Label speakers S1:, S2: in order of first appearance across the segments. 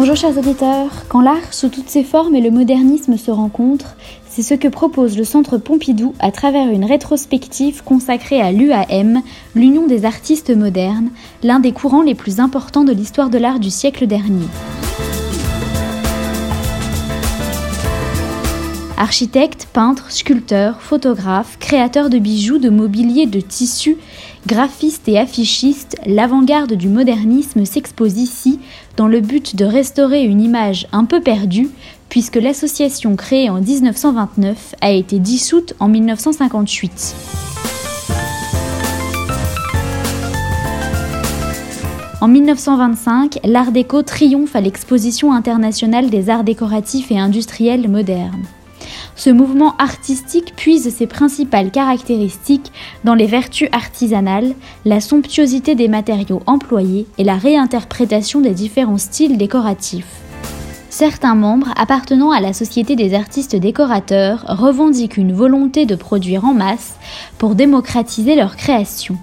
S1: Bonjour chers auditeurs, quand l'art sous toutes ses formes et le modernisme se rencontrent, c'est ce que propose le Centre Pompidou à travers une rétrospective consacrée à l'UAM, l'Union des artistes modernes, l'un des courants les plus importants de l'histoire de l'art du siècle dernier. Architectes, peintres, sculpteurs, photographes, créateurs de bijoux, de mobilier, de tissus, graphistes et affichistes, l'avant-garde du modernisme s'expose ici dans le but de restaurer une image un peu perdue, puisque l'association créée en 1929 a été dissoute en 1958. En 1925, l'Art déco triomphe à l'exposition internationale des arts décoratifs et industriels modernes. Ce mouvement artistique puise ses principales caractéristiques dans les vertus artisanales, la somptuosité des matériaux employés et la réinterprétation des différents styles décoratifs. Certains membres appartenant à la Société des artistes décorateurs revendiquent une volonté de produire en masse pour démocratiser leur création.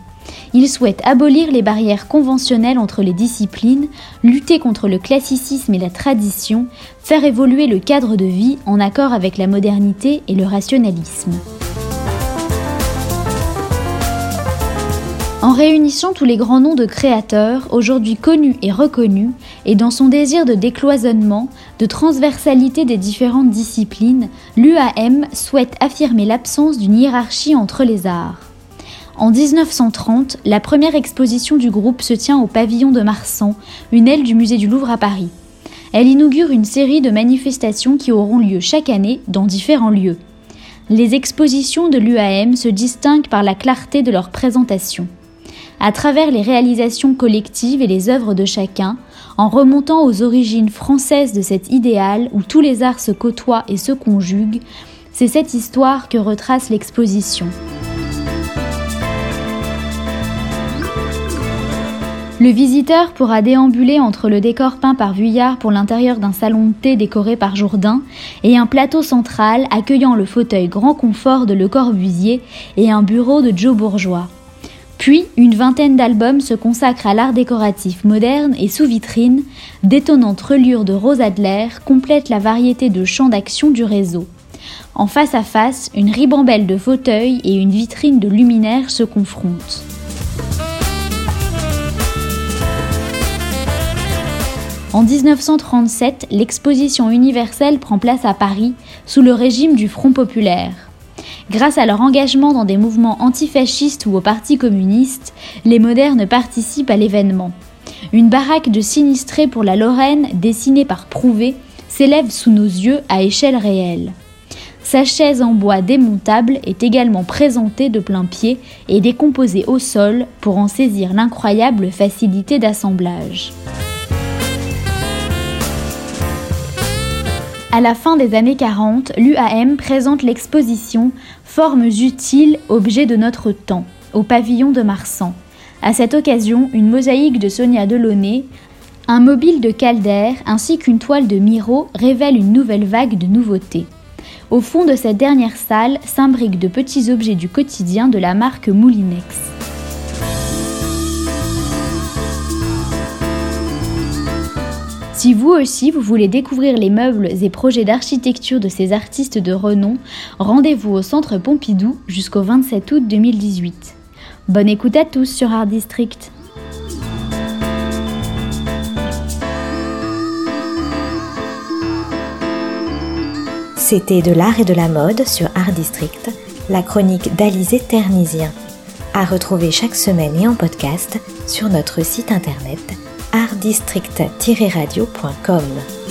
S1: Il souhaite abolir les barrières conventionnelles entre les disciplines, lutter contre le classicisme et la tradition, faire évoluer le cadre de vie en accord avec la modernité et le rationalisme. En réunissant tous les grands noms de créateurs, aujourd'hui connus et reconnus, et dans son désir de décloisonnement, de transversalité des différentes disciplines, l'UAM souhaite affirmer l'absence d'une hiérarchie entre les arts. En 1930, la première exposition du groupe se tient au pavillon de Marsan, une aile du musée du Louvre à Paris. Elle inaugure une série de manifestations qui auront lieu chaque année dans différents lieux. Les expositions de l'UAM se distinguent par la clarté de leur présentation. À travers les réalisations collectives et les œuvres de chacun, en remontant aux origines françaises de cet idéal où tous les arts se côtoient et se conjuguent, c'est cette histoire que retrace l'exposition. Le visiteur pourra déambuler entre le décor peint par Vuillard pour l'intérieur d'un salon de thé décoré par Jourdain et un plateau central accueillant le fauteuil grand confort de Le Corbusier et un bureau de Joe Bourgeois. Puis, une vingtaine d'albums se consacrent à l'art décoratif moderne et sous vitrine, d'étonnantes reliures de Rose Adler complètent la variété de champs d'action du réseau. En face à face, une ribambelle de fauteuils et une vitrine de luminaires se confrontent. En 1937, l'exposition universelle prend place à Paris sous le régime du Front populaire. Grâce à leur engagement dans des mouvements antifascistes ou au Parti communiste, les modernes participent à l'événement. Une baraque de sinistrés pour la Lorraine, dessinée par Prouvé, s'élève sous nos yeux à échelle réelle. Sa chaise en bois démontable est également présentée de plein pied et décomposée au sol pour en saisir l'incroyable facilité d'assemblage. À la fin des années 40, l'UAM présente l'exposition Formes utiles, objets de notre temps, au pavillon de Marsan. À cette occasion, une mosaïque de Sonia Delaunay, un mobile de Calder ainsi qu'une toile de Miro révèlent une nouvelle vague de nouveautés. Au fond de cette dernière salle s'imbriquent de petits objets du quotidien de la marque Moulinex. Si vous aussi vous voulez découvrir les meubles et projets d'architecture de ces artistes de renom, rendez-vous au Centre Pompidou jusqu'au 27 août 2018. Bonne écoute à tous sur Art District.
S2: C'était de l'art et de la mode sur Art District, la chronique d'Alizé Ternisien. À retrouver chaque semaine et en podcast sur notre site internet artdistrict-radio.com.